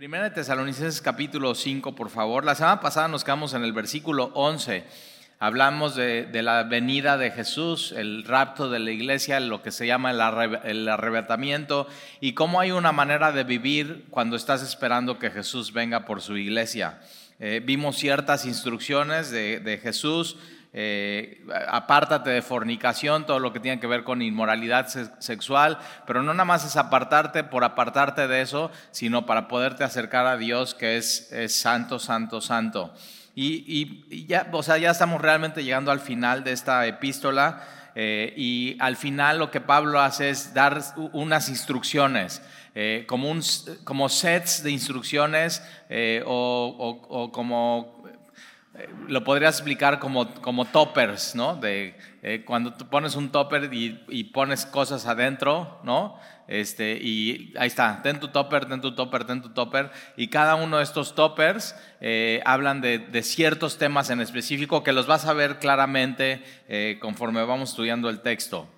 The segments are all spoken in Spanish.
Primera de Tesalonicenses capítulo 5, por favor. La semana pasada nos quedamos en el versículo 11. Hablamos de, la venida de Jesús, el rapto de la iglesia, lo que se llama el, arrebatamiento y cómo hay una manera de vivir cuando estás esperando que Jesús venga por su iglesia. Eh, vimos ciertas instrucciones de, Jesús, eh, apártate de fornicación, todo lo que tiene que ver con inmoralidad sexual, pero no nada más es apartarte por apartarte de eso, sino para poderte acercar a Dios que es, santo, santo, santo. Y, ya, o sea, ya estamos realmente llegando al final de esta epístola. Eh, y al final lo que Pablo hace es dar unas instrucciones, eh, como, un, como sets de instrucciones o, como lo podrías explicar como, como toppers, ¿no? De eh, cuando tú pones un topper y, pones cosas adentro, ¿no? Este, y ahí está, ten tu topper, ten tu topper, ten tu topper. Y cada uno de estos toppers eh, hablan de, ciertos temas en específico que los vas a ver claramente eh, conforme vamos estudiando el texto.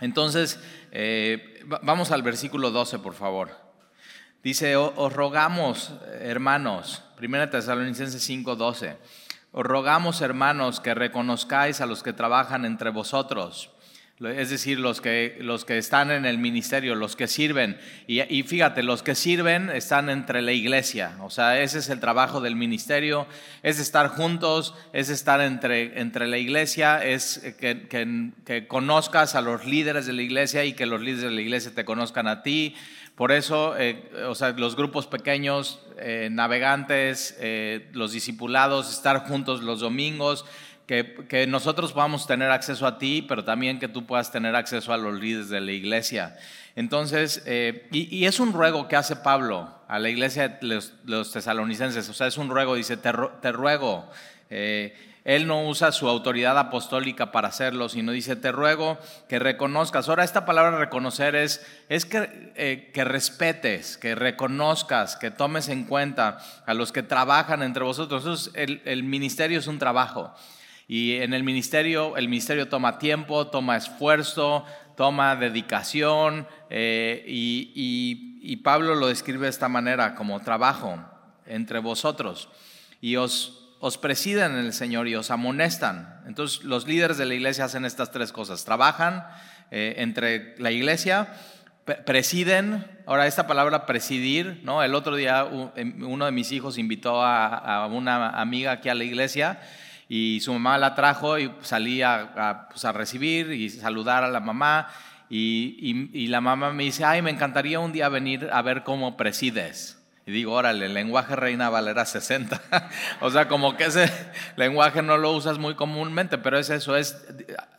Entonces, vamos al versículo 12, por favor. Dice, os rogamos, hermanos, 1 Tesalonicenses 5, 12 os rogamos, hermanos, que reconozcáis a los que trabajan entre vosotros, es decir, los que, los que están en el ministerio, los que sirven. Y, fíjate, los que sirven están entre la iglesia, o sea, ese es el trabajo del ministerio, es estar juntos, es estar entre, entre la iglesia, es que, que conozcas a los líderes de la iglesia y que los líderes de la iglesia te conozcan a ti. Por eso, eh, o sea, los grupos pequeños, eh, navegantes, eh, los discipulados, estar juntos los domingos, que, nosotros podamos tener acceso a ti, pero también que tú puedas tener acceso a los líderes de la iglesia. Entonces, y, es un ruego que hace Pablo a la iglesia de los, tesalonicenses, o sea, es un ruego, dice, te, te ruego. Él no usa su autoridad apostólica para hacerlo, sino dice, te ruego que reconozcas. Ahora, esta palabra reconocer es, es que, eh, que respetes, que reconozcas, que tomes en cuenta a los que trabajan entre vosotros. El, ministerio es un trabajo. Y en el ministerio, el ministerio toma tiempo, toma esfuerzo, toma dedicación. Eh, y, y Pablo lo describe de esta manera, como trabajo entre vosotros. Y os os presiden en el Señor y os amonestan. Entonces los líderes de la iglesia hacen estas tres cosas. Trabajan eh, entre la iglesia, presiden. Ahora esta palabra presidir, ¿no? El otro día em, uno de mis hijos invitó a, una amiga aquí a la iglesia y su mamá la trajo y salí a, pues, recibir y saludar a la mamá. Y, y la mamá me dice, ay, me encantaría un día venir a ver cómo presides. Y digo, órale, el lenguaje Reina Valera 60. o sea, como que ese lenguaje no lo usas muy comúnmente, pero es eso, es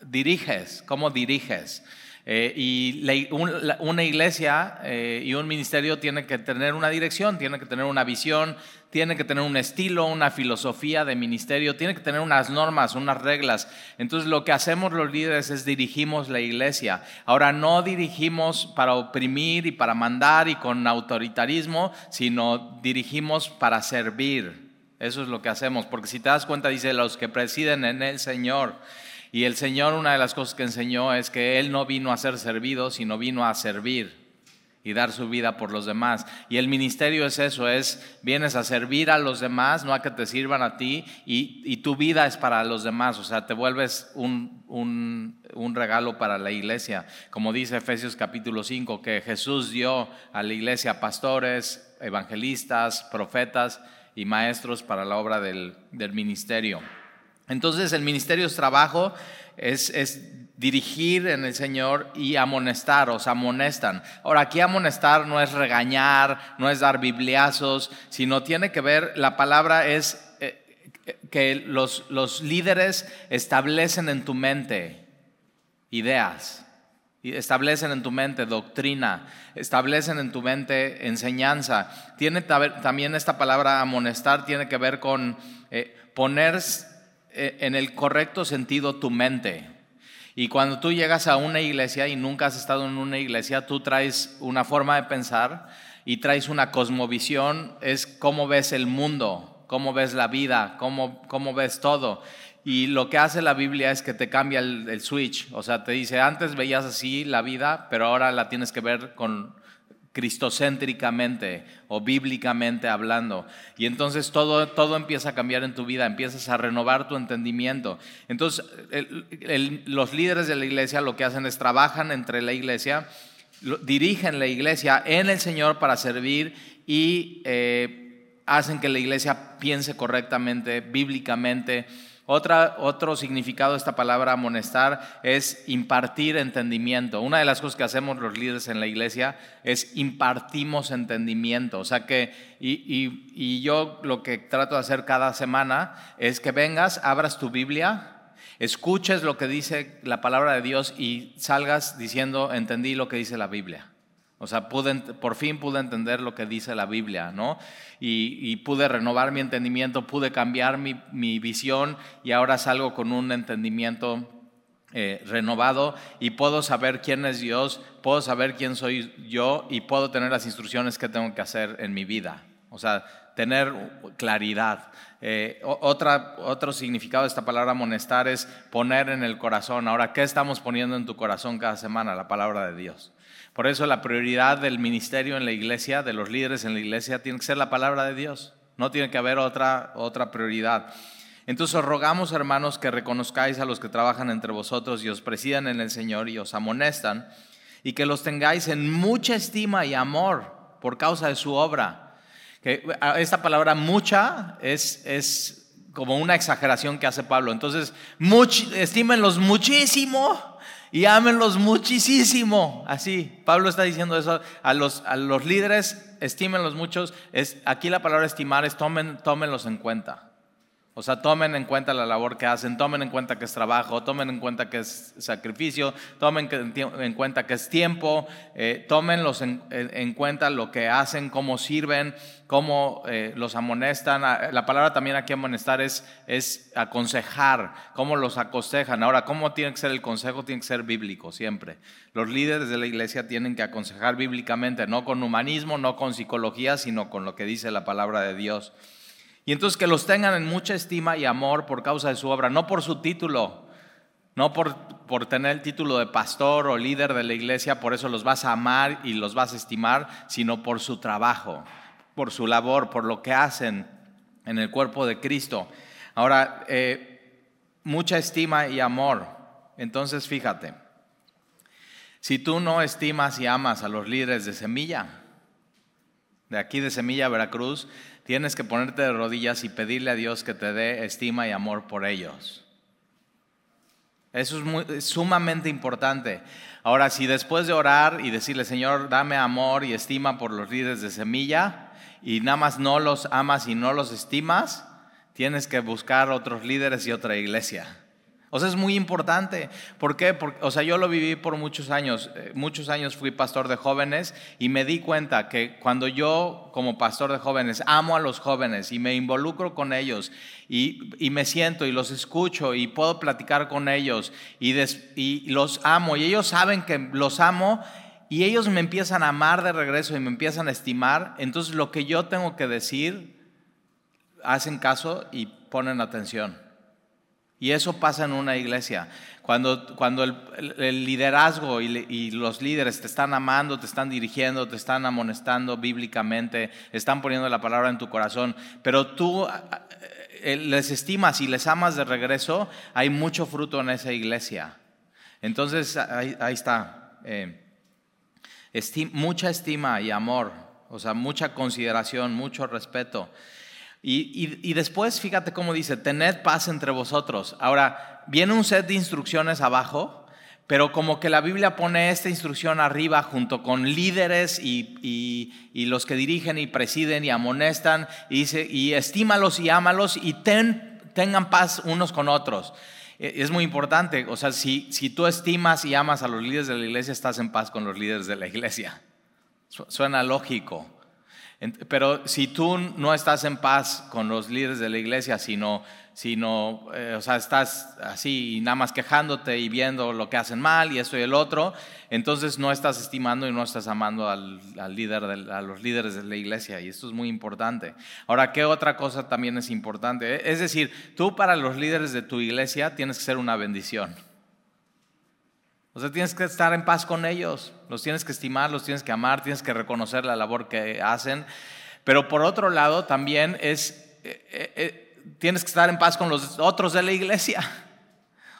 diriges, ¿cómo diriges? Eh, y una iglesia eh, y un ministerio tiene que tener una dirección, tiene que tener una visión, tiene que tener un estilo, una filosofía de ministerio, tiene que tener unas normas, unas reglas. Entonces lo que hacemos los líderes es dirigimos la iglesia. Ahora no dirigimos para oprimir y para mandar y con autoritarismo, sino dirigimos para servir. Eso es lo que hacemos, porque si te das cuenta dice los que presiden en el Señor. Y el Señor, una de las cosas que enseñó es que Él no vino a ser servido, sino vino a servir y dar su vida por los demás. Y el ministerio es eso, es vienes a servir a los demás, no a que te sirvan a ti, y, tu vida es para los demás, o sea, te vuelves un, un, regalo para la iglesia. Como dice Efesios capítulo 5, que Jesús dio a la iglesia pastores, evangelistas, profetas y maestros para la obra del, del ministerio. Entonces el ministerio es trabajo, es, dirigir en el Señor y amonestar, os amonestan. Ahora, aquí amonestar no es regañar, no es dar bibliazos, sino tiene que ver, la palabra es eh, que los, los líderes establecen en tu mente ideas, establecen en tu mente doctrina, establecen en tu mente enseñanza. Tiene también esta palabra amonestar, tiene que ver con eh, en el correcto sentido tu mente. Y cuando tú llegas a una iglesia y nunca has estado en una iglesia, tú traes una forma de pensar y traes una cosmovisión, es cómo ves el mundo, cómo ves la vida, cómo, cómo ves todo. Y lo que hace la Biblia es que te cambia el, el, switch, o sea, te dice, antes veías así la vida, pero ahora la tienes que ver con, cristocéntricamente o bíblicamente hablando. Y entonces todo, todo empieza a cambiar en tu vida, empiezas a renovar tu entendimiento. Entonces los líderes de la iglesia lo que hacen es trabajan entre la iglesia, dirigen la iglesia en el Señor para servir y eh, hacen que la iglesia piense correctamente, bíblicamente otra, otro significado de esta palabra amonestar es impartir entendimiento. Una de las cosas que hacemos los líderes en la iglesia es impartimos entendimiento. O sea que, y, y yo lo que trato de hacer cada semana es que vengas, abras tu Biblia, escuches lo que dice la palabra de Dios y salgas diciendo, entendí lo que dice la Biblia. O sea, por fin pude entender lo que dice la Biblia, ¿no? Y, pude renovar mi entendimiento, pude cambiar mi, visión y ahora salgo con un entendimiento eh, renovado y puedo saber quién es Dios, puedo saber quién soy yo y puedo tener las instrucciones que tengo que hacer en mi vida. O sea, tener claridad. Eh, otro significado de esta palabra amonestar es poner en el corazón. Ahora, ¿qué estamos poniendo en tu corazón cada semana? La palabra de Dios. Por eso la prioridad del ministerio en la iglesia, de los líderes en la iglesia, tiene que ser la palabra de Dios. No tiene que haber otra, otra prioridad. Entonces os rogamos, hermanos, que reconozcáis a los que trabajan entre vosotros y os presidan en el Señor y os amonestan, y que los tengáis en mucha estima y amor por causa de su obra. Que esta palabra mucha es, es como una exageración que hace Pablo. Entonces, estímenlos muchísimo y ámenlos muchísimo. Así, Pablo está diciendo eso a los, a los líderes, estímenlos muchos. Es, aquí la palabra estimar es tomen, tómenlos en cuenta. O sea, tomen en cuenta la labor que hacen, tomen en cuenta que es trabajo, tomen en cuenta que es sacrificio, tomen en cuenta que es tiempo, eh, tómenlos en, cuenta lo que hacen, cómo sirven, cómo eh, los amonestan. Ah, la palabra también aquí amonestar es, es aconsejar, cómo los aconsejan. Ahora, ¿cómo tiene que ser el consejo? Tiene que ser bíblico siempre. Los líderes de la iglesia tienen que aconsejar bíblicamente, no con humanismo, no con psicología, sino con lo que dice la palabra de Dios. Y entonces que los tengan en mucha estima y amor por causa de su obra, no por su título, no por, por tener el título de pastor o líder de la iglesia, por eso los vas a amar y los vas a estimar, sino por su trabajo, por su labor, por lo que hacen en el cuerpo de Cristo. Ahora, eh, mucha estima y amor. Entonces, fíjate, si tú no estimas y amas a los líderes de semilla, de aquí de Semilla Veracruz, tienes que ponerte de rodillas y pedirle a Dios que te dé estima y amor por ellos. Eso es, sumamente importante. Ahora, si después de orar y decirle, Señor, dame amor y estima por los líderes de semilla, y nada más no los amas y no los estimas, tienes que buscar otros líderes y otra iglesia. O sea, es muy importante. ¿Por qué? Porque, o sea, yo lo viví por muchos años. Eh, muchos años fui pastor de jóvenes y me di cuenta que cuando yo, como pastor de jóvenes, amo a los jóvenes y me involucro con ellos y, me siento y los escucho y puedo platicar con ellos y, y los amo y ellos saben que los amo y ellos me empiezan a amar de regreso y me empiezan a estimar, entonces lo que yo tengo que decir, hacen caso y ponen atención. Y eso pasa en una iglesia. Cuando, cuando el, liderazgo y, los líderes te están amando, te están dirigiendo, te están amonestando bíblicamente, están poniendo la palabra en tu corazón, pero tú eh, les estimas y les amas de regreso, hay mucho fruto en esa iglesia. Entonces, ahí, está. Eh, mucha estima y amor, o sea, mucha consideración, mucho respeto. Y, después, fíjate cómo dice, tened paz entre vosotros. Ahora, viene un set de instrucciones abajo, pero como que la Biblia pone esta instrucción arriba junto con líderes y, los que dirigen y presiden y amonestan, y dice, y estímalos y ámalos y tengan paz unos con otros. E, es muy importante, o sea, si, si tú estimas y amas a los líderes de la iglesia, estás en paz con los líderes de la iglesia. Suena lógico. Pero si tú no estás en paz con los líderes de la iglesia, sino, sino eh, o sea, estás así nada más quejándote y viendo lo que hacen mal y esto y el otro, entonces no estás estimando y no estás amando al, líder a los líderes de la iglesia y esto es muy importante. Ahora, ¿qué otra cosa también es importante? Es decir, tú para los líderes de tu iglesia tienes que ser una bendición. O sea, tienes que estar en paz con ellos, los tienes que estimar, los tienes que amar, tienes que reconocer la labor que hacen. Pero por otro lado, también es, eh, eh, eh, tienes que estar en paz con los otros de la iglesia.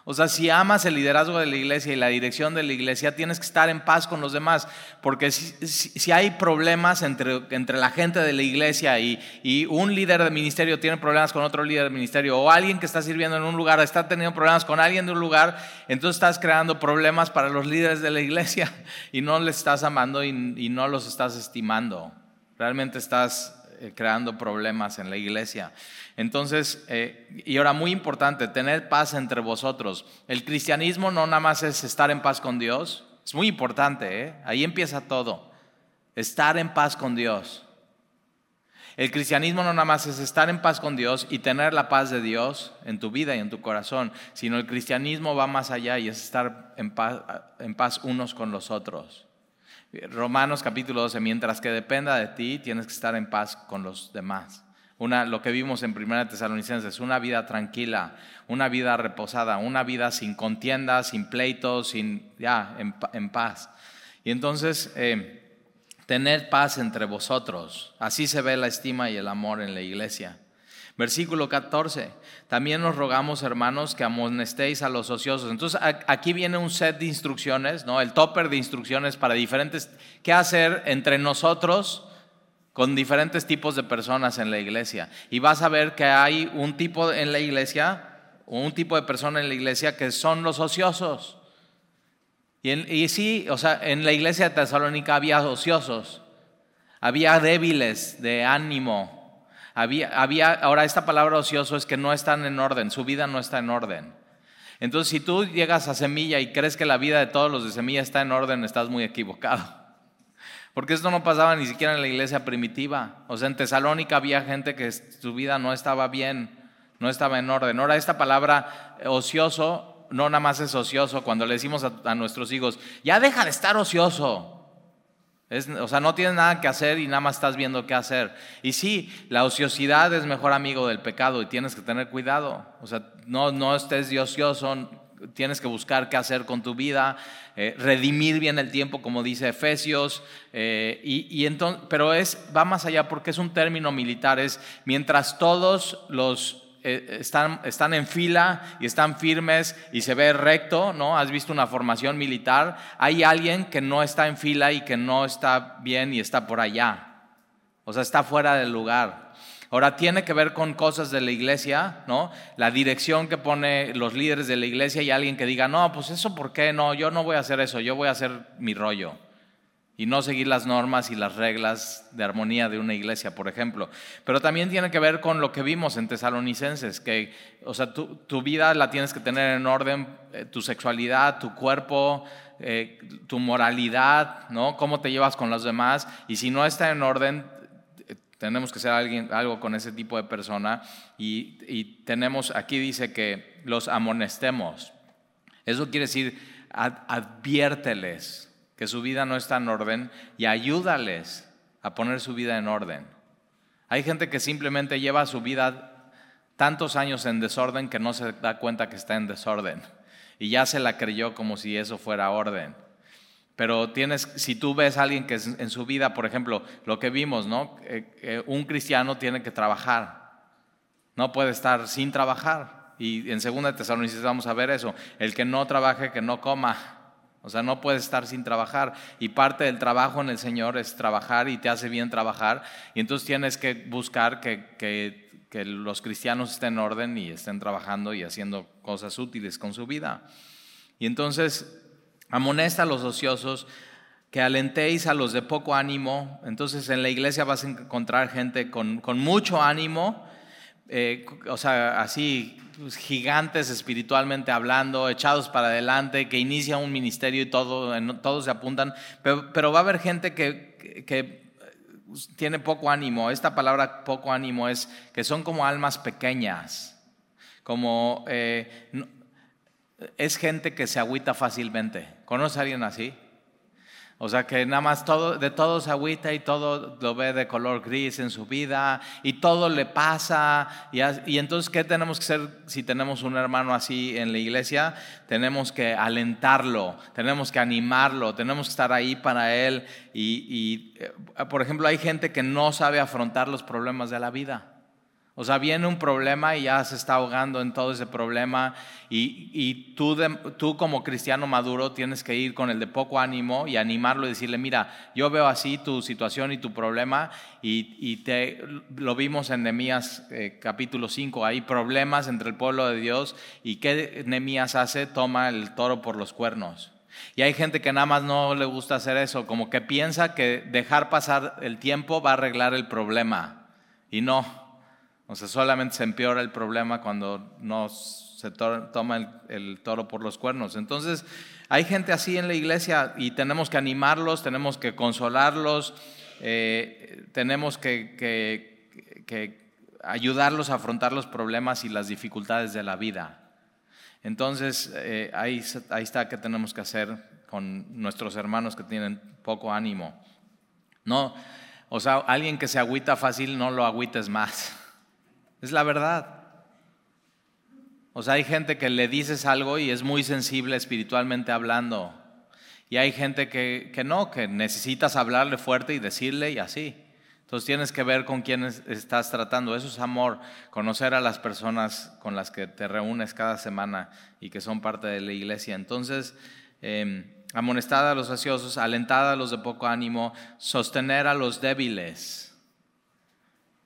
O sea, si amas el liderazgo de la iglesia y la dirección de la iglesia, tienes que estar en paz con los demás, porque si, hay problemas entre, entre, la gente de la iglesia y, y, un líder de ministerio tiene problemas con otro líder de ministerio, o alguien que está sirviendo en un lugar está teniendo problemas con alguien de un lugar, entonces estás creando problemas para los líderes de la iglesia y no les estás amando y, y no los estás estimando. Realmente estás creando problemas en la iglesia. Entonces, eh, y ahora muy importante, tener paz entre vosotros. El cristianismo no nada más es estar en paz con Dios, es muy importante, ¿eh? ahí empieza todo, estar en paz con Dios. El cristianismo no nada más es estar en paz con Dios y tener la paz de Dios en tu vida y en tu corazón, sino el cristianismo va más allá y es estar en paz unos con los otros. Romanos capítulo 12, mientras que dependa de ti, tienes que estar en paz con los demás lo que vimos en Primera Tesalonicenses, una vida tranquila, una vida reposada, una vida sin contiendas, sin pleitos, sin, ya, en, paz. Y entonces, eh, tener paz entre vosotros, así se ve la estima y el amor en la iglesia. Versículo 14, también nos rogamos, hermanos, que amonestéis a los ociosos. Entonces, aquí viene un set de instrucciones, ¿no? El topper de instrucciones para diferentes, qué hacer entre nosotros con diferentes tipos de personas en la iglesia. Y vas a ver que hay un tipo en la iglesia, un tipo de persona en la iglesia que son los ociosos. Y, sí, o sea, en la iglesia de Tesalónica había ociosos, había débiles de ánimo, había, había, ahora esta palabra ocioso es que no están en orden, su vida no está en orden. Entonces, si tú llegas a semilla y crees que la vida de todos los de semilla está en orden, estás muy equivocado. Porque esto no pasaba ni siquiera en la iglesia primitiva. O sea, en Tesalónica había gente que su vida no estaba bien, no estaba en orden. Ahora, esta palabra ocioso no nada más es ocioso cuando le decimos a, nuestros hijos, ya deja de estar ocioso. O sea, no tienes nada que hacer y nada más estás viendo qué hacer. Y sí, la ociosidad es mejor amigo del pecado y tienes que tener cuidado. O sea, no, no estés de ocioso, tienes que buscar qué hacer con tu vida, eh, redimir bien el tiempo, como dice Efesios, eh, y, entonces, pero es, va más allá porque es un término militar, es mientras todos los eh, están, están en fila y están firmes y se ve recto, ¿no? Has visto una formación militar, hay alguien que no está en fila y que no está bien y está por allá, o sea, está fuera del lugar. Ahora tiene que ver con cosas de la iglesia, ¿no? La dirección que pone los líderes de la iglesia y alguien que diga, no, pues eso, ¿por qué? No, yo no voy a hacer eso, yo voy a hacer mi rollo. Y no seguir las normas y las reglas de armonía de una iglesia, por ejemplo. Pero también tiene que ver con lo que vimos en Tesalonicenses, que, o sea, tu, vida la tienes que tener en orden, eh, tu sexualidad, tu cuerpo, eh, tu moralidad, ¿no? Cómo te llevas con los demás. Y si no está en orden, tenemos que hacer alguien, algo con ese tipo de persona y, tenemos, aquí dice que los amonestemos. Eso quiere decir, adviérteles que su vida no está en orden y ayúdales a poner su vida en orden. Hay gente que simplemente lleva su vida tantos años en desorden que no se da cuenta que está en desorden y ya se la creyó como si eso fuera orden. Pero tienes, si tú ves a alguien que en su vida, por ejemplo, lo que vimos, ¿no? un cristiano tiene que trabajar. No puede estar sin trabajar. Y en segunda Tesalonicenses vamos a ver eso. El que no trabaje, que no coma. O sea, no puede estar sin trabajar. Y parte del trabajo en el Señor es trabajar y te hace bien trabajar. Y entonces tienes que buscar que, que, que los cristianos estén en orden y estén trabajando y haciendo cosas útiles con su vida. Y entonces Amonesta a los ociosos, que alentéis a los de poco ánimo. Entonces en la iglesia vas a encontrar gente con, mucho ánimo, eh, o sea, así pues, gigantes espiritualmente hablando, echados para adelante, que inicia un ministerio y todo, todos se apuntan, pero, va a haber gente que, que tiene poco ánimo. Esta palabra poco ánimo es que son como almas pequeñas, como eh, es gente que se agüita fácilmente. ¿Conoce a alguien así? O sea, que nada más todo, de todo se agüita y todo lo ve de color gris en su vida y todo le pasa. Y, entonces, ¿qué tenemos que hacer si tenemos un hermano así en la iglesia? Tenemos que alentarlo, tenemos que animarlo, tenemos que estar ahí para él. Y, y eh, por ejemplo, hay gente que no sabe afrontar los problemas de la vida. O sea, viene un problema y ya se está ahogando en todo ese problema y, tú, tú, como cristiano maduro tienes que ir con el de poco ánimo y animarlo y decirle, mira, yo veo así tu situación y tu problema y, te, lo vimos en Nehemías eh, capítulo 5, hay problemas entre el pueblo de Dios y ¿qué Nehemías hace? Toma el toro por los cuernos. Y hay gente que nada más no le gusta hacer eso, como que piensa que dejar pasar el tiempo va a arreglar el problema y no. O sea, solamente se empeora el problema cuando no se toma el, toro por los cuernos. Entonces, hay gente así en la iglesia y tenemos que animarlos, tenemos que consolarlos, eh, tenemos que, ayudarlos a afrontar los problemas y las dificultades de la vida. Entonces, eh, ahí, ahí está que tenemos que hacer con nuestros hermanos que tienen poco ánimo. No, o sea, alguien que se agüita fácil, no lo agüites más. Es la verdad. O sea, hay gente que le dices algo y es muy sensible espiritualmente hablando. Y hay gente que, que no, que necesitas hablarle fuerte y decirle y así. Entonces tienes que ver con quién estás tratando. Eso es amor, conocer a las personas con las que te reúnes cada semana y que son parte de la iglesia. Entonces, eh, amonestada a los ansiosos, alentada a los de poco ánimo, sostener a los débiles.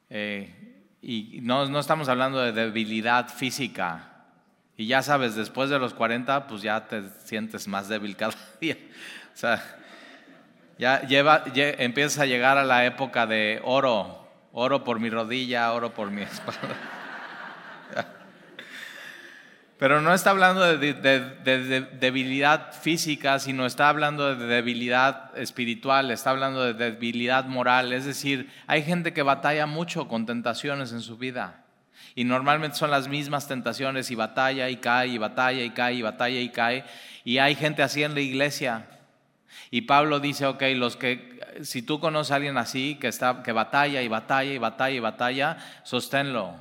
Eh, y no, no estamos hablando de debilidad física. Y ya sabes, después de los 40, pues ya te sientes más débil cada día. O sea, ya lleva, empiezas a llegar a la época de oro. Oro por mi rodilla, oro por mi espalda. Pero no está hablando de, debilidad física, sino está hablando de debilidad espiritual, está hablando de debilidad moral. Es decir, hay gente que batalla mucho con tentaciones en su vida. Y normalmente son las mismas tentaciones y batalla y cae y batalla y cae y batalla y cae. Y hay gente así en la iglesia. Y Pablo dice, ok, los que, si tú conoces a alguien así, que, está, que batalla y batalla y batalla y batalla, sosténlo.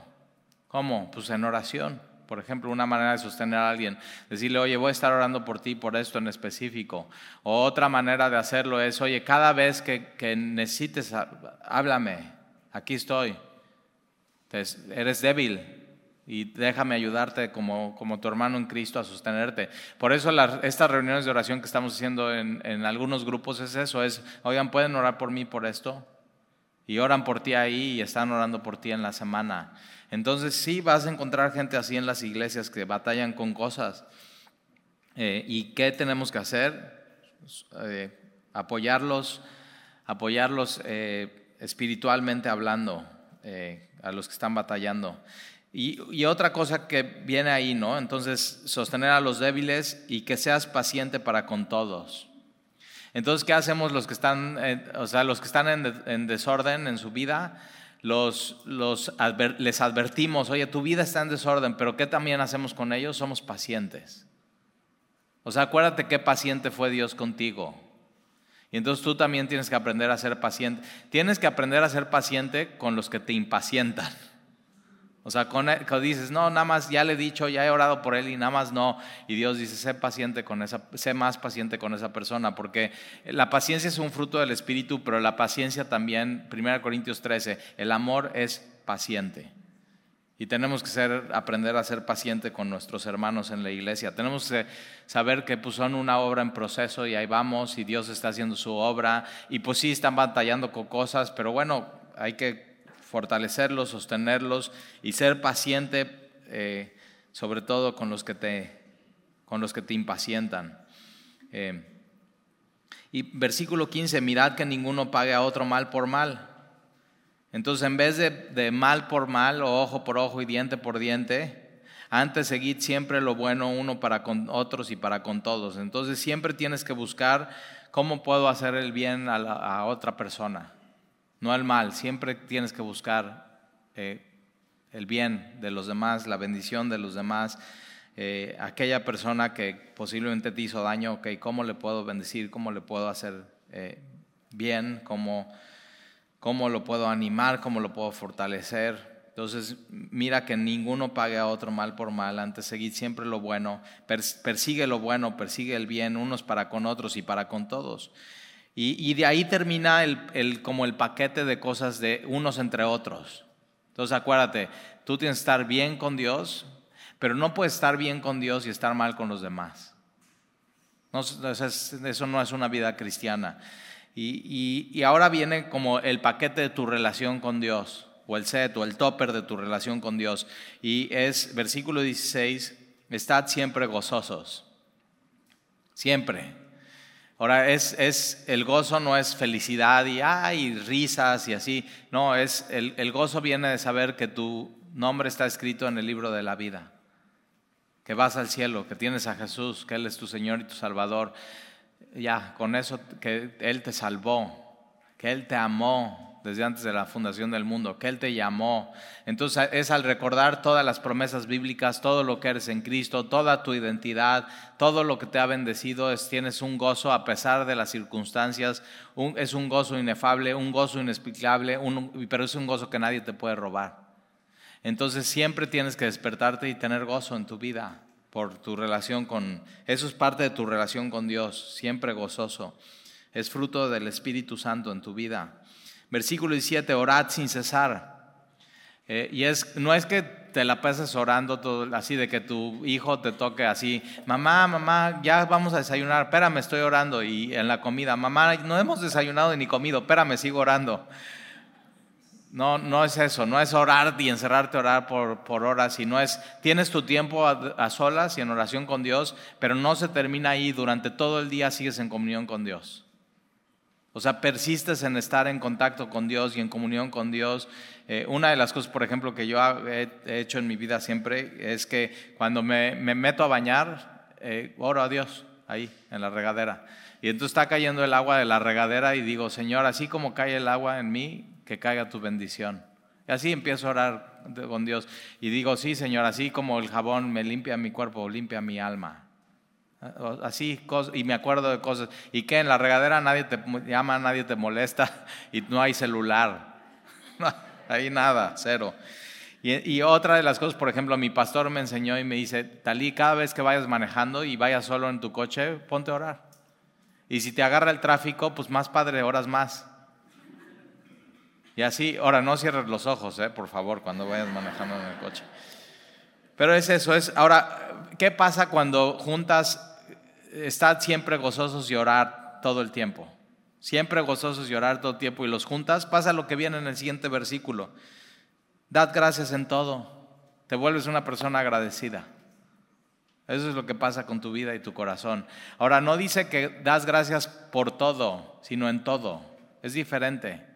¿Cómo? Pues en oración. Por ejemplo, una manera de sostener a alguien, decirle, oye, voy a estar orando por ti, por esto en específico. O otra manera de hacerlo es, oye, cada vez que, necesites, háblame, aquí estoy. eres débil y déjame ayudarte como, como, tu hermano en Cristo a sostenerte. Por eso estas reuniones de oración que estamos haciendo en, en algunos grupos es eso, es, oigan, ¿pueden orar por mí por esto? Y oran por ti ahí y están orando por ti en la semana. Entonces sí vas a encontrar gente así en las iglesias que batallan con cosas. Eh, ¿Y qué tenemos que hacer? Eh, apoyarlos, apoyarlos eh, espiritualmente hablando a los que están batallando. Y, otra cosa que viene ahí, ¿no? Entonces, sostener a los débiles y que seas paciente para con todos. Entonces, ¿qué hacemos los que están, o sea, los que están en desorden en su vida? Los, les advertimos, oye, tu vida está en desorden, pero ¿qué también hacemos con ellos? Somos pacientes. O sea, acuérdate qué paciente fue Dios contigo. Y entonces tú también tienes que aprender a ser paciente. Tienes que aprender a ser paciente con los que te impacientan. O sea, cuando dices, no, nada más ya le he dicho, ya he orado por él y nada más no. Y Dios dice, sé paciente con esa, sé más paciente con esa persona, porque la paciencia es un fruto del Espíritu, pero la paciencia también, 1 Corintios 13, el amor es paciente. Y tenemos que ser, aprender a ser paciente con nuestros hermanos en la iglesia. Tenemos que saber que pues, son una obra en proceso y ahí vamos y Dios está haciendo su obra. Y pues sí, están batallando con cosas, pero bueno, hay que fortalecerlos, sostenerlos y ser paciente, eh, sobre todo con los que te, con los que te impacientan. Eh, y versículo 15, mirad que ninguno pague a otro mal por mal. Entonces, en vez de, mal por mal, o ojo por ojo y diente por diente, antes seguid siempre lo bueno uno para con otros y para con todos. Entonces, siempre tienes que buscar cómo puedo hacer el bien a otra persona no al mal. Siempre tienes que buscar eh, el bien de los demás, la bendición de los demás. Eh, aquella persona que posiblemente te hizo daño, ok, ¿cómo le puedo bendecir? ¿Cómo le puedo hacer eh, bien, cómo, cómo lo puedo animar, cómo lo puedo fortalecer. Entonces, mira que ninguno pague a otro mal por mal, antes seguid siempre lo bueno, persigue lo bueno, persigue el bien, unos para con otros y para con todos. Y, de ahí termina el, como el paquete de cosas de unos entre otros. Entonces, acuérdate, tú tienes que estar bien con Dios, pero no puedes estar bien con Dios y estar mal con los demás. eso no es una vida cristiana. Y, y ahora viene como el paquete de tu relación con Dios o el set o el topper de tu relación con Dios. Y es versículo 16, estad siempre gozosos. Siempre. Ahora, es, es, el gozo no es felicidad y hay risas y así. No, es el, el gozo viene de saber que tu nombre está escrito en el libro de la vida. Que vas al cielo, que tienes a Jesús, que Él es tu Señor y tu Salvador. Ya, con eso que Él te salvó, que Él te amó, desde antes de la fundación del mundo, que Él te llamó. Entonces es al recordar todas las promesas bíblicas, todo lo que eres en Cristo, toda tu identidad, todo lo que te ha bendecido, es, tienes un gozo a pesar de las circunstancias, es un gozo inefable, un gozo inexplicable, pero es un gozo que nadie te puede robar. Entonces siempre tienes que despertarte y tener gozo en tu vida por tu relación con, eso es parte de tu relación con Dios, siempre gozoso. Es fruto del Espíritu Santo en tu vida. Versículo 17, orad sin cesar. Eh, y es, no es que te la pases orando todo, así de que tu hijo te toque así, mamá, mamá, ya vamos a desayunar, espérame, estoy orando. Y en la comida, mamá, no hemos desayunado ni comido, espérame, sigo orando. No, no es eso, no es orar y encerrarte a orar por, por horas, sino es, tienes tu tiempo a solas y en oración con Dios, pero no se termina ahí, durante todo el día sigues en comunión con Dios. O sea, persistes en estar en contacto con Dios y en comunión con Dios. Eh, una de las cosas, por ejemplo, que yo he hecho en mi vida siempre es que cuando me, meto a bañar, eh, oro a Dios ahí, en la regadera. Y entonces está cayendo el agua de la regadera y digo, Señor, así como cae el agua en mí, que caiga tu bendición. Y así empiezo a orar con Dios. Y digo, sí, Señor, así como el jabón me limpia mi cuerpo, limpia mi alma. Así, y me acuerdo de cosas. Y que en la regadera nadie te llama, nadie te molesta y no hay celular. ahí nada, cero. Y, otra de las cosas, por ejemplo, mi pastor me enseñó y me dice, Talí, cada vez que vayas manejando y vayas solo en tu coche, ponte a orar. Y si te agarra el tráfico, pues más padre, horas más. Y así, ahora no cierres los ojos, eh, por favor, cuando vayas manejando en el coche. Pero es eso, es ahora, ¿qué pasa cuando juntas, estás siempre gozosos y orar todo el tiempo? Siempre gozosos y orar todo el tiempo y los juntas, pasa lo que viene en el siguiente versículo. Dad gracias en todo, te vuelves una persona agradecida. Eso es lo que pasa con tu vida y tu corazón. Ahora, no dice que das gracias por todo, sino en todo. Es diferente.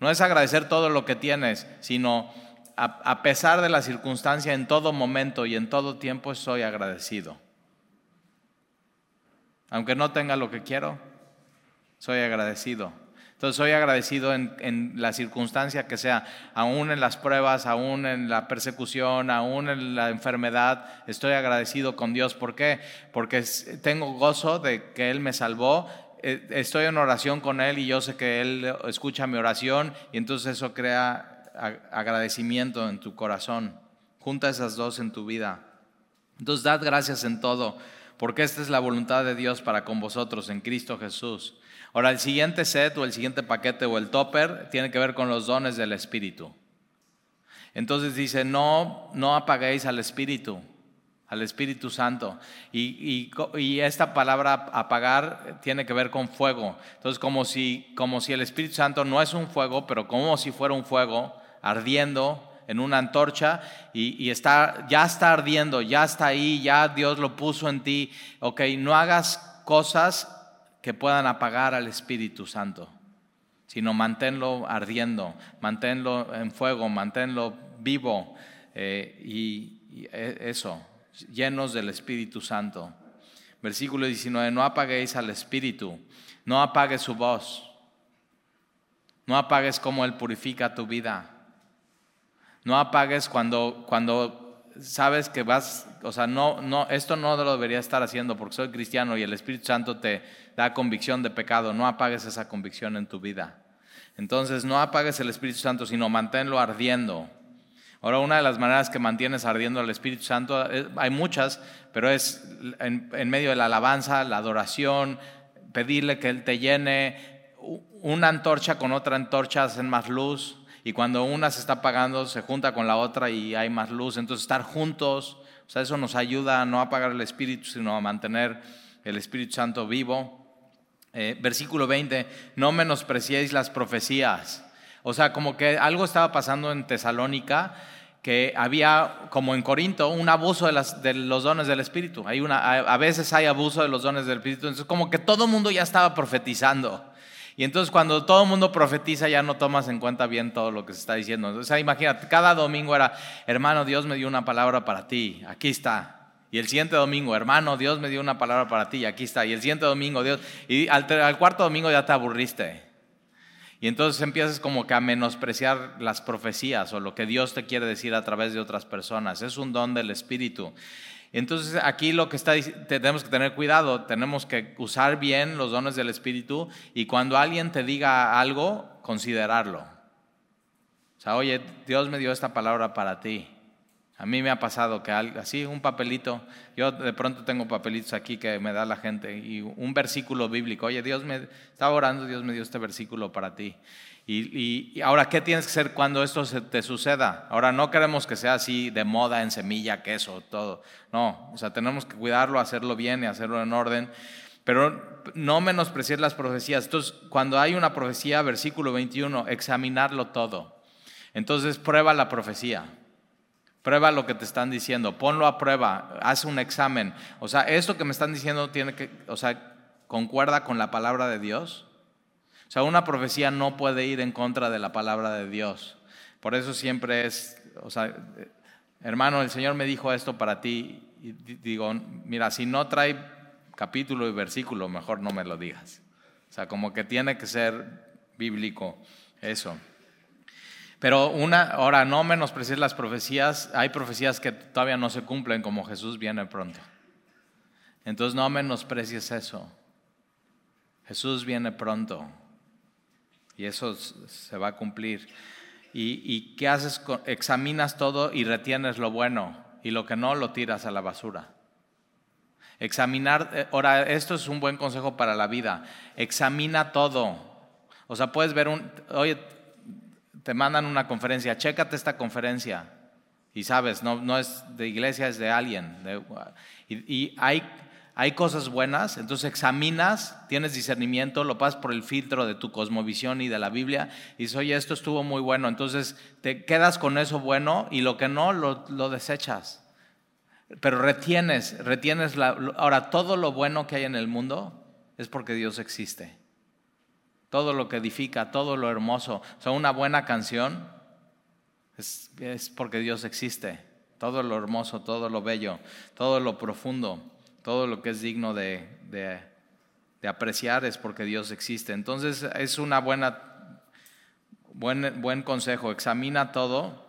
No es agradecer todo lo que tienes, sino a, pesar de la circunstancia, en todo momento y en todo tiempo soy agradecido. Aunque no tenga lo que quiero, soy agradecido. Entonces soy agradecido en, la circunstancia que sea, aún en las pruebas, aún en la persecución, aún en la enfermedad, estoy agradecido con Dios. ¿Por qué? Porque tengo gozo de que Él me salvó, eh, estoy en oración con Él y yo sé que Él escucha mi oración y entonces eso crea agradecimiento en tu corazón. Junta esas dos en tu vida. Entonces, dad gracias en todo, porque esta es la voluntad de Dios para con vosotros en Cristo Jesús. Ahora, el siguiente set o el siguiente paquete o el topper tiene que ver con los dones del Espíritu. Entonces dice, no, no apaguéis al Espíritu, al Espíritu Santo. Y, y, esta palabra apagar tiene que ver con fuego. Entonces, como si, como si el Espíritu Santo no es un fuego, pero como si fuera un fuego, ardiendo en una antorcha y, está, ya está ardiendo, ya está ahí, ya Dios lo puso en ti. Ok, no hagas cosas que puedan apagar al Espíritu Santo, sino manténlo ardiendo, manténlo en fuego, manténlo vivo eh, y, e, eso, llenos del Espíritu Santo. Versículo 19, no apaguéis al Espíritu, no apagues su voz, no apagues como Él purifica tu vida. No apagues cuando, cuando sabes que vas, o sea, no, no, esto no lo debería estar haciendo porque soy cristiano y el Espíritu Santo te da convicción de pecado, no apagues esa convicción en tu vida. Entonces, no apagues el Espíritu Santo, sino manténlo ardiendo. Ahora, una de las maneras que mantienes ardiendo al Espíritu Santo, eh, hay muchas, pero es en, en medio de la alabanza, la adoración, pedirle que Él te llene. Una antorcha con otra antorcha hacen más luz y cuando una se está apagando se junta con la otra y hay más luz. Entonces estar juntos, o sea, eso nos ayuda a no apagar el Espíritu, sino a mantener el Espíritu Santo vivo. Eh, versículo 20, no menospreciéis las profecías. O sea, como que algo estaba pasando en Tesalónica, que había, como en Corinto, un abuso de, los dones del Espíritu. Hay una, a, veces hay abuso de los dones del Espíritu. Entonces, como que todo mundo ya estaba profetizando. Y entonces cuando todo el mundo profetiza ya no tomas en cuenta bien todo lo que se está diciendo. O sea, imagínate, cada domingo era, hermano, Dios me dio una palabra para ti, aquí está. Y el siguiente domingo, hermano, Dios me dio una palabra para ti, aquí está. Y el siguiente domingo, Dios, y al, cuarto domingo ya te aburriste. Y entonces empiezas como que a menospreciar las profecías o lo que Dios te quiere decir a través de otras personas. Es un don del Espíritu. Entonces aquí lo que está tenemos que tener cuidado, tenemos que usar bien los dones del Espíritu y cuando alguien te diga algo, considerarlo. O sea, oye, Dios me dio esta palabra para ti. A mí me ha pasado que así un papelito, yo de pronto tengo papelitos aquí que me da la gente y un versículo bíblico, oye, Dios me estaba orando, Dios me dio este versículo para ti. Y, ahora, ¿qué tienes que hacer cuando esto se te suceda? Ahora, no queremos que sea así de moda, en semilla, queso, todo. No, o sea, tenemos que cuidarlo, hacerlo bien y hacerlo en orden. Pero no menospreciar las profecías. Entonces, cuando hay una profecía, versículo 21, examinarlo todo. Entonces, prueba la profecía. Prueba lo que te están diciendo, ponlo a prueba, haz un examen. O sea, esto que me están diciendo tiene que, o sea, concuerda con la palabra de Dios. O sea, una profecía no puede ir en contra de la palabra de Dios. Por eso siempre es, o sea, hermano, el Señor me dijo esto para ti. Y digo, mira, si no trae capítulo y versículo, mejor no me lo digas. O sea, como que tiene que ser bíblico eso. Pero una, ahora no menospreciar las profecías, hay profecías que todavía no se cumplen como Jesús viene pronto. Entonces no menosprecies eso. Jesús viene pronto. Y eso se va a cumplir. ¿Y, qué haces? Examinas todo y retienes lo bueno y lo que no lo tiras a la basura. Examinar, eh, ahora esto es un buen consejo para la vida. Examina todo. O sea, puedes ver un, oye, te mandan una conferencia, chécate esta conferencia. Y sabes, no, no es de iglesia, es de alguien. y hay hay cosas buenas, entonces examinas, tienes discernimiento, lo pasas por el filtro de tu cosmovisión y de la Biblia y dices, oye, esto estuvo muy bueno, entonces te quedas con eso bueno y lo que no lo, desechas. Pero retienes, retienes la... Ahora, todo lo bueno que hay en el mundo es porque Dios existe. Todo lo que edifica, todo lo hermoso. O sea, una buena canción es, es porque Dios existe. Todo lo hermoso, todo lo bello, todo lo profundo todo lo que es digno de, apreciar es porque Dios existe. Entonces es una buena, buen, buen consejo, examina todo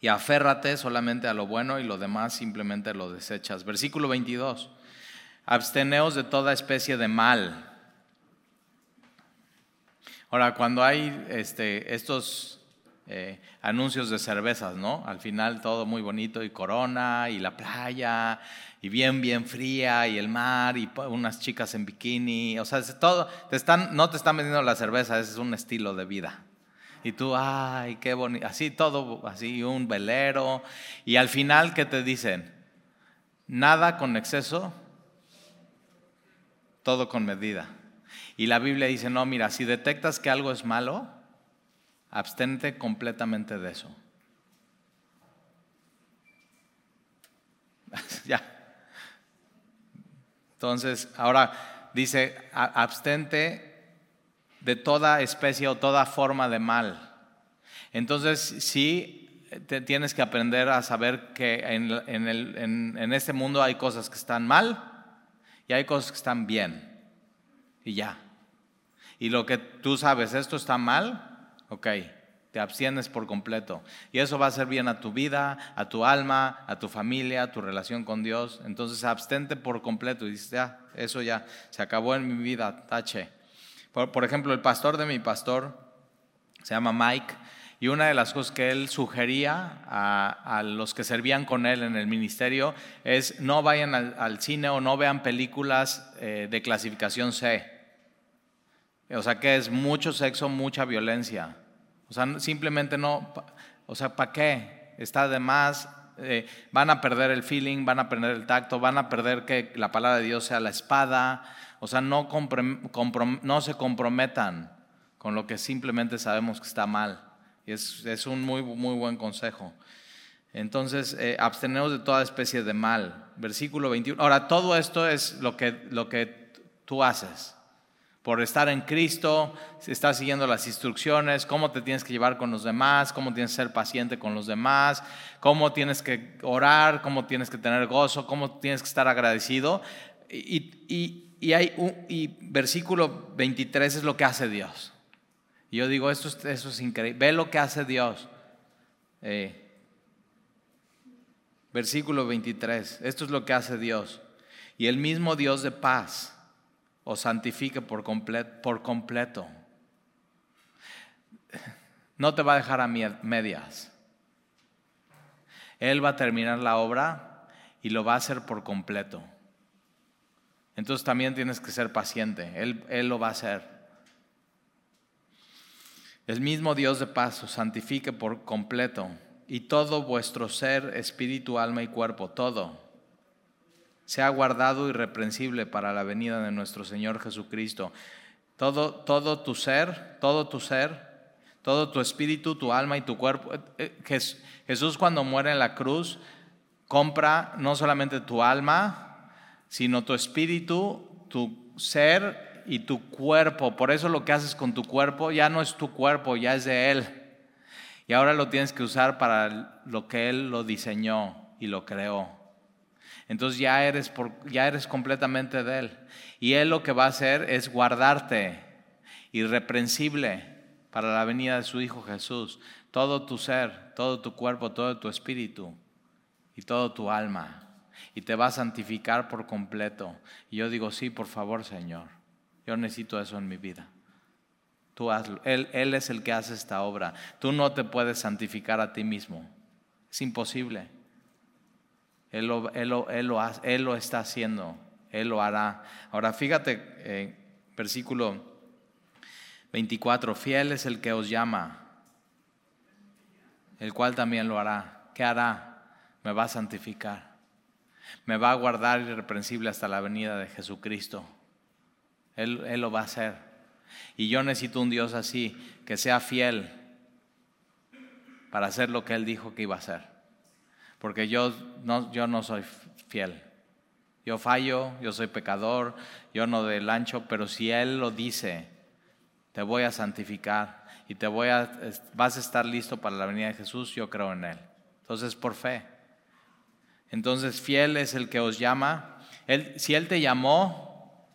y aférrate solamente a lo bueno y lo demás simplemente lo desechas. Versículo 22, absteneos de toda especie de mal. Ahora, cuando hay este, estos eh, anuncios de cervezas, ¿no? Al final todo muy bonito y corona y la playa y bien, bien fría, y el mar, y unas chicas en bikini, o sea, todo, te están, no te están vendiendo la cerveza, ese es un estilo de vida. Y tú, ay, qué bonito, así todo, así un velero, y al final, ¿qué te dicen? Nada con exceso, todo con medida. Y la Biblia dice, no, mira, si detectas que algo es malo, abstente completamente de eso. ya. Entonces, ahora dice, abstente de toda especie o toda forma de mal. Entonces, sí, tienes que aprender a saber que en, en este mundo hay cosas que están mal y hay cosas que están bien. Y ya. Y lo que tú sabes, esto está mal, ok, te abstienes por completo. Y eso va a hacer bien a tu vida, a tu alma, a tu familia, a tu relación con Dios. Entonces abstente por completo y dices, ya, eso ya, se acabó en mi vida, tache. Por, ejemplo, el pastor de mi pastor se llama Mike. Y una de las cosas que él sugería a, los que servían con él en el ministerio es no vayan al, cine o no vean películas eh, de clasificación C. O sea que es mucho sexo, mucha violencia. O sea, simplemente no, o sea, ¿para qué? Está de más, eh, van a perder el feeling, van a perder el tacto, van a perder que la palabra de Dios sea la espada. O sea, no, se comprometan con lo que simplemente sabemos que está mal. Y es, un muy, muy buen consejo. Entonces, eh, abstenemos de toda especie de mal. Versículo 21. Ahora, todo esto es lo que, lo que tú haces por estar en Cristo, estás siguiendo las instrucciones, cómo te tienes que llevar con los demás, cómo tienes que ser paciente con los demás, cómo tienes que orar, cómo tienes que tener gozo, cómo tienes que estar agradecido. Y, hay y versículo 23 es lo que hace Dios. Y yo digo, esto, eso es increíble. Ve lo que hace Dios. Eh, versículo 23, esto es lo que hace Dios. Y el mismo Dios de paz o santifique por, por completo. No te va a dejar a medias. Él va a terminar la obra y lo va a hacer por completo. Entonces también tienes que ser paciente. Él, él lo va a hacer. El mismo Dios de paz os santifique por completo y todo vuestro ser, espíritu, alma y cuerpo, todo sea guardado irreprensible para la venida de nuestro Señor Jesucristo. Todo, todo tu ser, todo tu ser, todo tu espíritu, tu alma y tu cuerpo. Eh, eh, Jesús cuando muere en la cruz compra no solamente tu alma, sino tu espíritu, tu ser y tu cuerpo. Por eso lo que haces con tu cuerpo ya no es tu cuerpo, ya es de Él. Y ahora lo tienes que usar para lo que Él lo diseñó y lo creó. Entonces ya eres, por, ya eres completamente de Él. Y Él lo que va a hacer es guardarte irreprensible para la venida de su Hijo Jesús. Todo tu ser, todo tu cuerpo, todo tu espíritu y todo tu alma. Y te va a santificar por completo. Y yo digo, sí, por favor, Señor. Yo necesito eso en mi vida. Tú hazlo. Él, él es el que hace esta obra. Tú no te puedes santificar a ti mismo. Es imposible. Él lo, él lo, está haciendo, Él lo hará. Ahora fíjate, eh, versículo 24, fiel es el que os llama, el cual también lo hará. ¿Qué hará? Me va a santificar, me va a guardar irreprensible hasta la venida de Jesucristo. Él, él lo va a hacer. Y yo necesito un Dios así, que sea fiel para hacer lo que Él dijo que iba a hacer porque yo no, yo no soy fiel. Yo fallo, yo soy pecador, yo no del ancho, pero si Él lo dice, te voy a santificar y te voy a, vas a estar listo para la venida de Jesús, yo creo en Él. Entonces, por fe. Entonces, fiel es el que os llama. Él, si Él te llamó,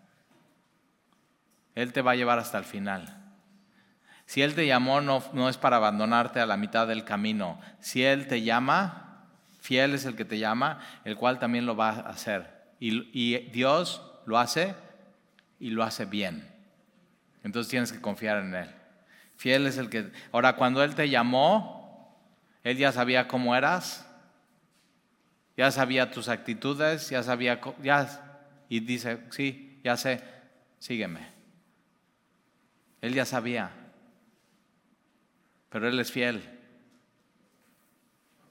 Él te va a llevar hasta el final. Si Él te llamó, no, no es para abandonarte a la mitad del camino. Si Él te llama, Fiel es el que te llama, el cual también lo va a hacer. Y, Dios lo hace y lo hace bien. Entonces tienes que confiar en Él. Fiel es el que... Ahora, cuando Él te llamó, Él ya sabía cómo eras, ya sabía tus actitudes, ya sabía... Ya, y dice, sí, ya sé, sígueme. Él ya sabía, pero Él es fiel.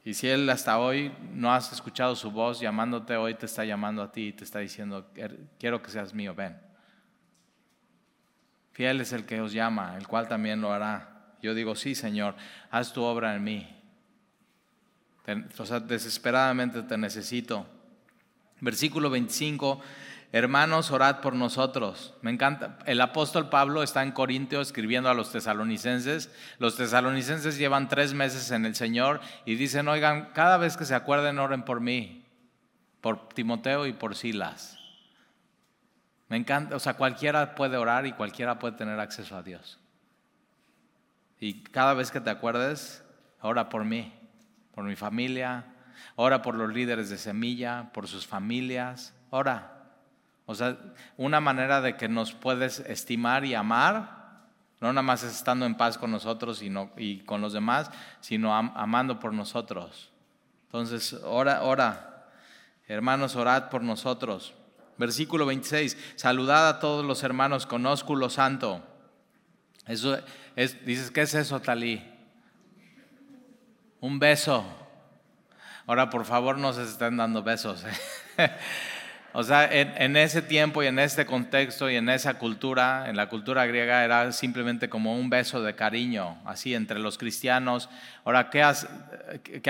Y si Él hasta hoy no has escuchado su voz llamándote, hoy te está llamando a ti y te está diciendo, quiero que seas mío, ven. Fiel es el que os llama, el cual también lo hará. Yo digo, sí, Señor, haz tu obra en mí. O sea, desesperadamente te necesito. Versículo 25 Hermanos, orad por nosotros. Me encanta. El apóstol Pablo está en Corintio escribiendo a los tesalonicenses. Los tesalonicenses llevan tres meses en el Señor y dicen, oigan, cada vez que se acuerden, oren por mí, por Timoteo y por Silas. Me encanta, o sea, cualquiera puede orar y cualquiera puede tener acceso a Dios. Y cada vez que te acuerdes, ora por mí, por mi familia, ora por los líderes de semilla, por sus familias, ora. O sea, una manera de que nos puedes estimar y amar, no nada más es estando en paz con nosotros y con los demás, sino amando por nosotros. Entonces, ora, ora. Hermanos, orad por nosotros. Versículo 26. Saludad a todos los hermanos con ósculo santo. Eso es, dices, ¿qué es eso, Talí? Un beso. Ahora, por favor, no se estén dando besos. ¿eh? o sea, en, ese tiempo y en este contexto y en esa cultura, en la cultura griega, era simplemente como un beso de cariño, así entre los cristianos. Ahora, ¿qué,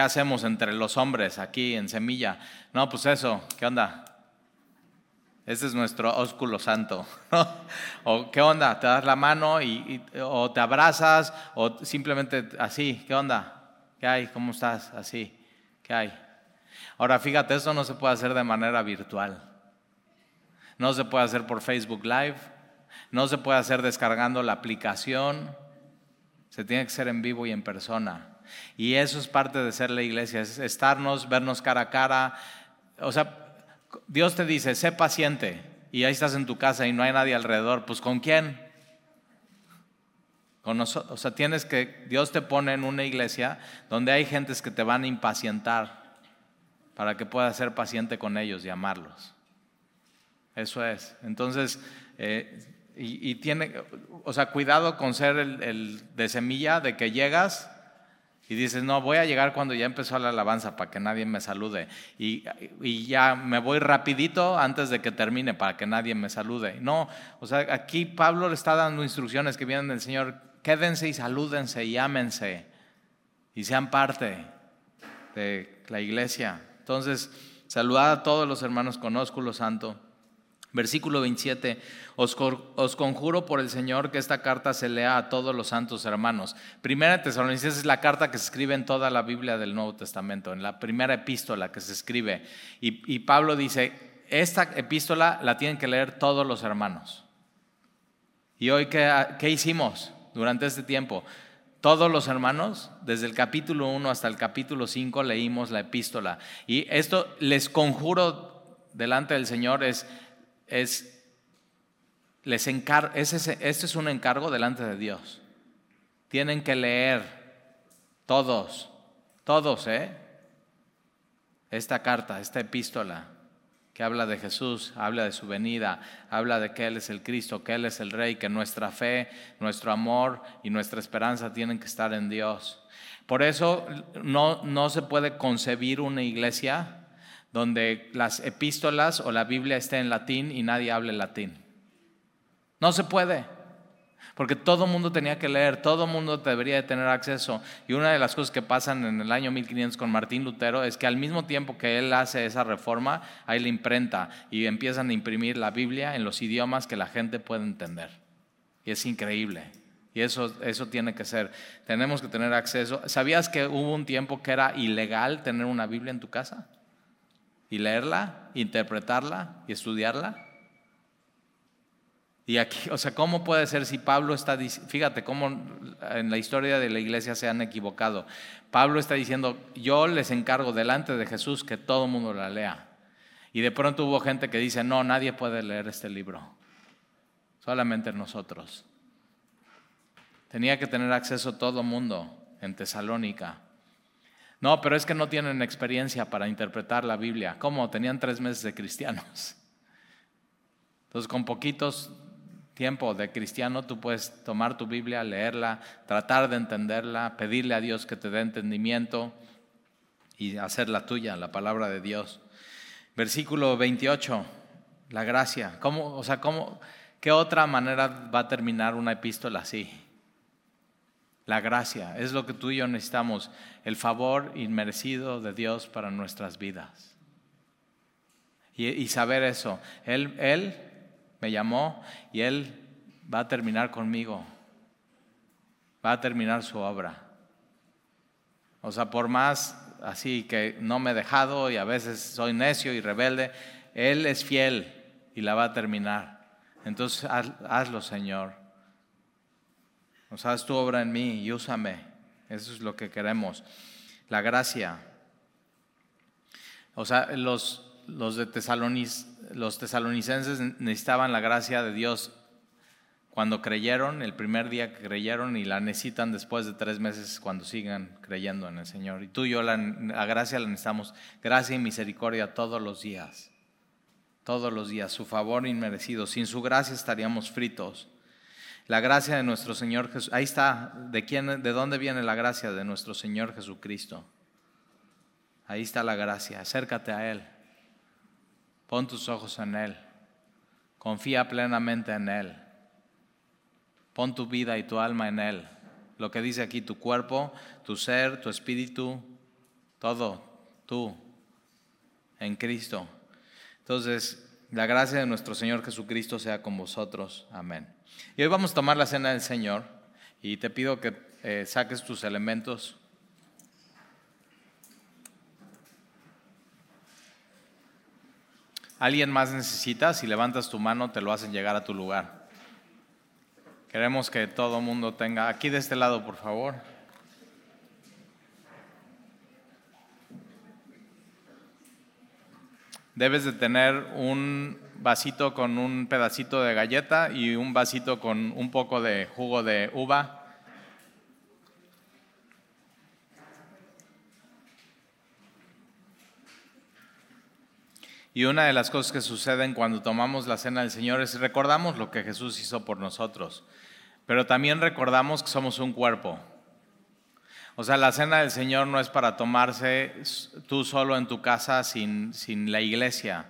hacemos entre los hombres aquí en Semilla? No, pues eso, ¿qué onda? Ese es nuestro ósculo santo. ¿O qué onda? ¿Te das la mano y, o te abrazas o simplemente así? ¿Qué onda? ¿Qué hay? ¿Cómo estás? Así. ¿Qué hay? Ahora fíjate, eso no se puede hacer de manera virtual. No se puede hacer por Facebook Live. No se puede hacer descargando la aplicación. Se tiene que ser en vivo y en persona. Y eso es parte de ser la iglesia, es estarnos, vernos cara a cara. O sea, Dios te dice, sé paciente, y ahí estás en tu casa y no hay nadie alrededor, pues ¿con quién? Con nosotros, o sea, tienes que, Dios te pone en una iglesia donde hay gentes que te van a impacientar para que puedas ser paciente con ellos y amarlos. Eso es. Entonces, eh, y, tiene, o sea, cuidado con ser el de semilla, de que llegas y dices, no, voy a llegar cuando ya empezó la alabanza para que nadie me salude. Y, ya me voy rapidito antes de que termine para que nadie me salude. No, o sea, aquí Pablo le está dando instrucciones que vienen del Señor. Quédense y salúdense y ámense y sean parte de la iglesia. Entonces, saludad a todos los hermanos con ósculo santo. Versículo 27, os, conjuro por el Señor que esta carta se lea a todos los santos hermanos. Primera Tesalonicenses es la carta que se escribe en toda la Biblia del Nuevo Testamento, en la primera epístola que se escribe. Y, Pablo dice, esta epístola la tienen que leer todos los hermanos. ¿Y hoy qué, qué hicimos durante este tiempo? Todos los hermanos, desde el capítulo 1 hasta el capítulo 5, leímos la epístola. Y esto les conjuro delante del Señor es es, les encar este es un encargo delante de Dios. Tienen que leer todos, todos, ¿eh? Esta carta, esta epístola que habla de Jesús, habla de su venida, habla de que Él es el Cristo, que Él es el Rey, que nuestra fe, nuestro amor y nuestra esperanza tienen que estar en Dios. Por eso no, no se puede concebir una iglesia donde las epístolas o la Biblia esté en latín y nadie hable latín. No se puede, porque todo mundo tenía que leer, todo mundo debería de tener acceso. Y una de las cosas que pasan en el año 1500 con Martín Lutero es que al mismo tiempo que él hace esa reforma, hay la imprenta y empiezan a imprimir la Biblia en los idiomas que la gente puede entender. Y es increíble. Y eso, eso tiene que ser. Tenemos que tener acceso. ¿Sabías que hubo un tiempo que era ilegal tener una Biblia en tu casa? Y leerla, interpretarla y estudiarla. Y aquí, o sea, ¿cómo puede ser si Pablo está, fíjate cómo en la historia de la iglesia se han equivocado? Pablo está diciendo, yo les encargo delante de Jesús que todo el mundo la lea. Y de pronto hubo gente que dice, no, nadie puede leer este libro, solamente nosotros. Tenía que tener acceso todo el mundo en Tesalónica. No, pero es que no tienen experiencia para interpretar la Biblia. ¿Cómo? Tenían tres meses de cristianos. Entonces, con poquitos tiempo de cristiano, tú puedes tomar tu Biblia, leerla, tratar de entenderla, pedirle a Dios que te dé entendimiento y hacerla tuya, la palabra de Dios. Versículo 28, la gracia. ¿Cómo, o sea, cómo, ¿qué otra manera va a terminar una epístola así? La gracia es lo que tú y yo necesitamos, el favor inmerecido de Dios para nuestras vidas. Y, saber eso, él, él me llamó y Él va a terminar conmigo, va a terminar su obra. O sea, por más así que no me he dejado y a veces soy necio y rebelde, Él es fiel y la va a terminar. Entonces hazlo, Señor. O sea, haz tu obra en mí y úsame. Eso es lo que queremos. La gracia. O sea, los, los de Tesalonicenses los tesalonicenses necesitaban la gracia de Dios cuando creyeron, el primer día que creyeron, y la necesitan después de tres meses cuando sigan creyendo en el Señor. Y tú y yo la, la gracia la necesitamos, gracia y misericordia todos los días, todos los días, su favor inmerecido. Sin su gracia estaríamos fritos. La gracia de nuestro Señor Jesús, ahí está, ¿de, quién, ¿de dónde viene la gracia de nuestro Señor Jesucristo? Ahí está la gracia, acércate a Él. Pon tus ojos en Él. Confía plenamente en Él. Pon tu vida y tu alma en Él. Lo que dice aquí, tu cuerpo, tu ser, tu espíritu, todo, tú, en Cristo. Entonces, la gracia de nuestro Señor Jesucristo sea con vosotros. Amén. Y hoy vamos a tomar la cena del Señor y te pido que eh, saques tus elementos. alguien más necesita, si levantas tu mano te lo hacen llegar a tu lugar. Queremos que todo mundo tenga, aquí de este lado por favor. Debes de tener un vasito con un pedacito de galleta y un vasito con un poco de jugo de uva Y una de las cosas que suceden cuando tomamos la cena del Señor es recordamos lo que Jesús hizo por nosotros, pero también recordamos que somos un cuerpo. O sea, la cena del Señor no es para tomarse tú solo en tu casa sin, sin la iglesia,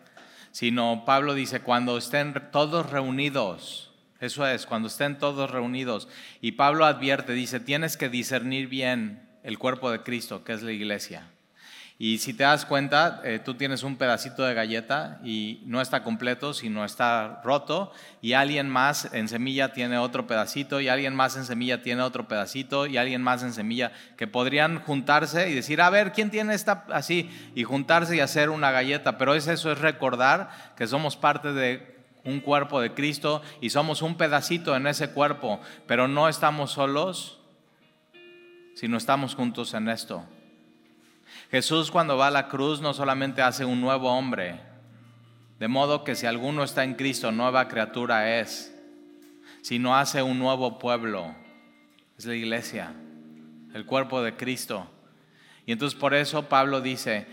sino Pablo dice, cuando estén todos reunidos, eso es, cuando estén todos reunidos. Y Pablo advierte, dice, tienes que discernir bien el cuerpo de Cristo, que es la iglesia. Y si te das cuenta, eh, tú tienes un pedacito de galleta y no está completo, sino está roto, y alguien más en semilla tiene otro pedacito, y alguien más en semilla tiene otro pedacito, y alguien más en semilla, que podrían juntarse y decir, a ver, ¿quién tiene esta así? Y juntarse y hacer una galleta. Pero es eso, es recordar que somos parte de un cuerpo de Cristo y somos un pedacito en ese cuerpo, pero no estamos solos, sino estamos juntos en esto. Jesús cuando va a la cruz no solamente hace un nuevo hombre, de modo que si alguno está en Cristo, nueva criatura es, sino hace un nuevo pueblo, es la iglesia, el cuerpo de Cristo. Y entonces por eso Pablo dice,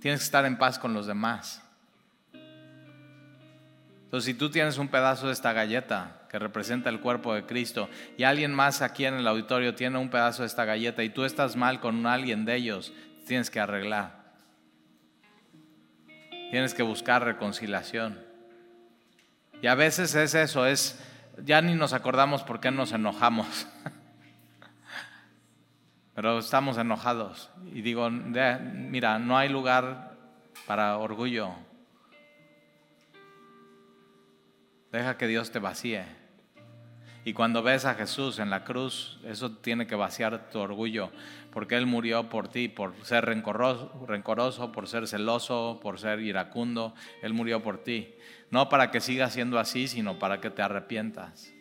tienes que estar en paz con los demás. Entonces si tú tienes un pedazo de esta galleta que representa el cuerpo de Cristo y alguien más aquí en el auditorio tiene un pedazo de esta galleta y tú estás mal con alguien de ellos, tienes que arreglar. Tienes que buscar reconciliación. Y a veces es eso, es ya ni nos acordamos por qué nos enojamos. Pero estamos enojados. Y digo, mira, no hay lugar para orgullo. Deja que Dios te vacíe. Y cuando ves a Jesús en la cruz, eso tiene que vaciar tu orgullo porque Él murió por ti, por ser rencoroso, por ser celoso, por ser iracundo. Él murió por ti. No para que sigas siendo así, sino para que te arrepientas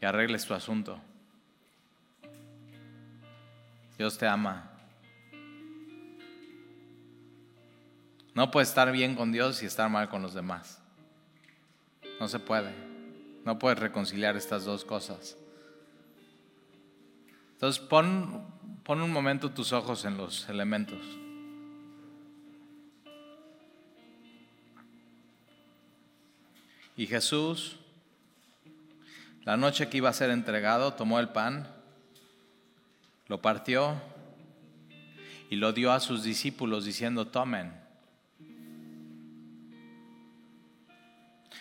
y arregles tu asunto. Dios te ama. No puedes estar bien con Dios y estar mal con los demás. No se puede. No puedes reconciliar estas dos cosas. Entonces pon Pon un momento tus ojos en los elementos. Y Jesús, la noche que iba a ser entregado, tomó el pan, lo partió y lo dio a sus discípulos diciendo, tomen.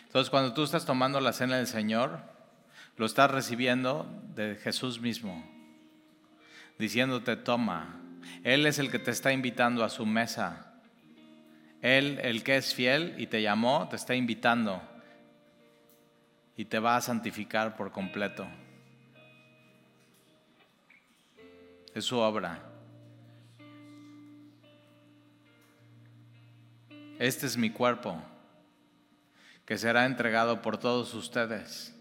Entonces cuando tú estás tomando la cena del Señor, lo estás recibiendo de Jesús mismo diciéndote, toma. Él es el que te está invitando a su mesa. Él, el que es fiel y te llamó, te está invitando y te va a santificar por completo. Es su obra. Este es mi cuerpo, que será entregado por todos ustedes.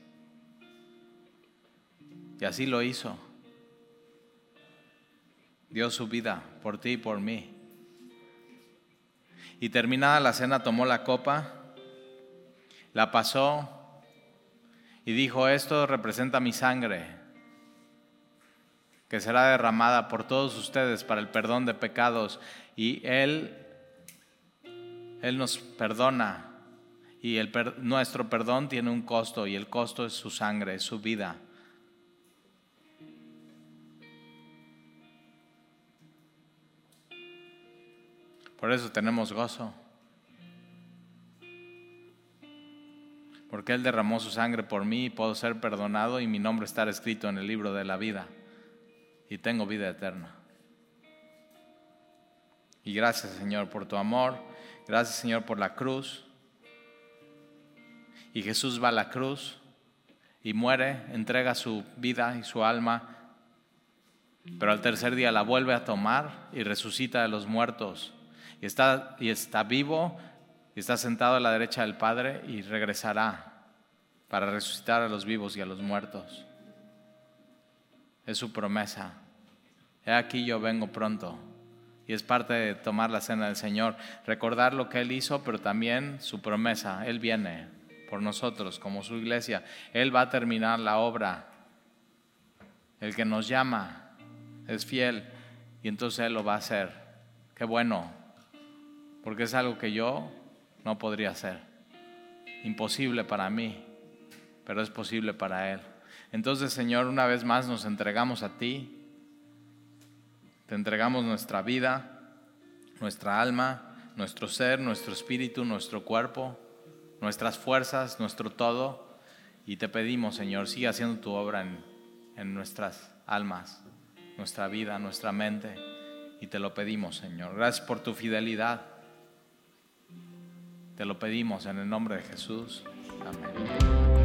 Y así lo hizo. Dio su vida por ti y por mí. Y terminada la cena tomó la copa, la pasó y dijo, esto representa mi sangre, que será derramada por todos ustedes para el perdón de pecados. Y Él, Él nos perdona. Y el, nuestro perdón tiene un costo y el costo es su sangre, es su vida. Por eso tenemos gozo. Porque Él derramó su sangre por mí y puedo ser perdonado y mi nombre estar escrito en el libro de la vida. Y tengo vida eterna. Y gracias Señor por tu amor. Gracias Señor por la cruz. Y Jesús va a la cruz y muere, entrega su vida y su alma. Pero al tercer día la vuelve a tomar y resucita de los muertos y está, y está vivo y está sentado a la derecha del Padre y regresará para resucitar a los vivos y a los muertos. Es su promesa. He aquí yo vengo pronto. Y es parte de tomar la cena del Señor, recordar lo que Él hizo, pero también su promesa. Él viene por nosotros como su iglesia. Él va a terminar la obra. El que nos llama es fiel y entonces Él lo va a hacer. Qué bueno porque es algo que yo no podría hacer. Imposible para mí, pero es posible para Él. Entonces, Señor, una vez más nos entregamos a ti, te entregamos nuestra vida, nuestra alma, nuestro ser, nuestro espíritu, nuestro cuerpo, nuestras fuerzas, nuestro todo, y te pedimos, Señor, sigue haciendo tu obra en, en nuestras almas, nuestra vida, nuestra mente, y te lo pedimos, Señor. Gracias por tu fidelidad. Te lo pedimos en el nombre de Jesús. Amén.